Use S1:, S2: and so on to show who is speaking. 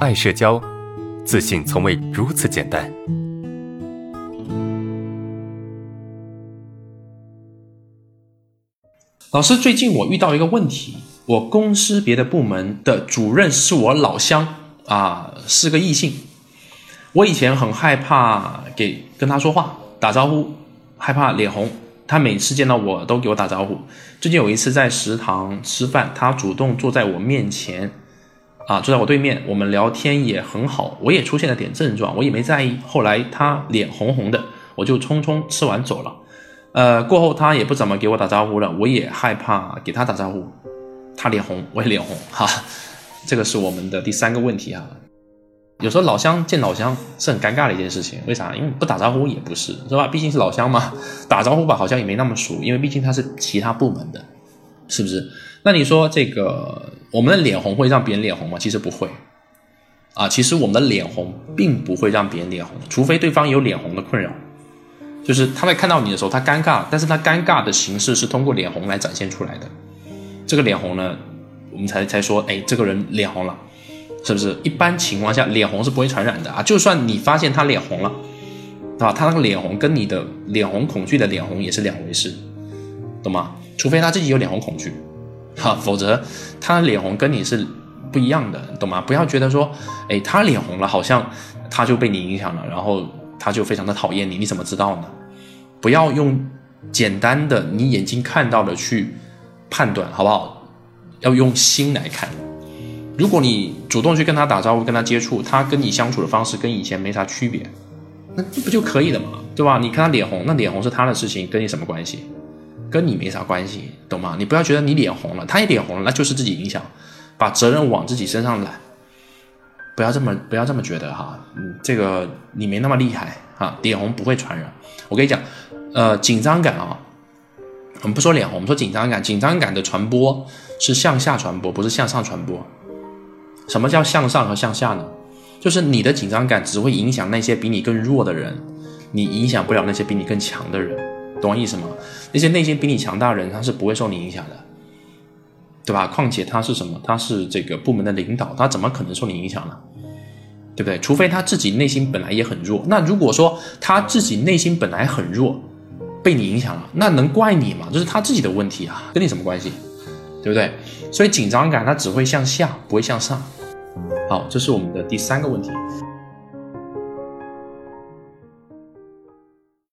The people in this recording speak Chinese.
S1: 爱社交，自信从未如此简单。
S2: 老师，最近我遇到一个问题，我公司别的部门的主任是我老乡啊，是个异性。我以前很害怕给跟他说话打招呼，害怕脸红。他每次见到我都给我打招呼。最近有一次在食堂吃饭，他主动坐在我面前，啊，坐在我对面，我们聊天也很好。我也出现了点症状，我也没在意。后来他脸红红的，我就匆匆吃完走了。呃，过后他也不怎么给我打招呼了，我也害怕给他打招呼。他脸红，我也脸红，哈，这个是我们的第三个问题啊。有时候老乡见老乡是很尴尬的一件事情，为啥？因为不打招呼也不是，是吧？毕竟是老乡嘛，打招呼吧好像也没那么熟，因为毕竟他是其他部门的，是不是？那你说这个我们的脸红会让别人脸红吗？其实不会，啊，其实我们的脸红并不会让别人脸红，除非对方有脸红的困扰，就是他在看到你的时候他尴尬，但是他尴尬的形式是通过脸红来展现出来的，这个脸红呢，我们才才说，哎，这个人脸红了。是不是一般情况下脸红是不会传染的啊？就算你发现他脸红了，对吧？他那个脸红跟你的脸红恐惧的脸红也是两回事，懂吗？除非他自己有脸红恐惧，哈，否则他脸红跟你是不一样的，懂吗？不要觉得说，哎，他脸红了，好像他就被你影响了，然后他就非常的讨厌你，你怎么知道呢？不要用简单的你眼睛看到的去判断，好不好？要用心来看。如果你主动去跟他打招呼、跟他接触，他跟你相处的方式跟以前没啥区别，那这不就可以了嘛？对吧？你看他脸红，那脸红是他的事情，跟你什么关系？跟你没啥关系，懂吗？你不要觉得你脸红了，他也脸红了，那就是自己影响，把责任往自己身上揽，不要这么不要这么觉得哈。嗯，这个你没那么厉害啊，脸红不会传染。我跟你讲，呃，紧张感啊，我们不说脸红，我们说紧张感，紧张感的传播是向下传播，不是向上传播。什么叫向上和向下呢？就是你的紧张感只会影响那些比你更弱的人，你影响不了那些比你更强的人，懂我意思吗？那些内心比你强大的人，他是不会受你影响的，对吧？况且他是什么？他是这个部门的领导，他怎么可能受你影响呢？对不对？除非他自己内心本来也很弱。那如果说他自己内心本来很弱，被你影响了，那能怪你吗？这是他自己的问题啊，跟你什么关系？对不对？所以紧张感它只会向下，不会向上。好，这是我们的第三个问题。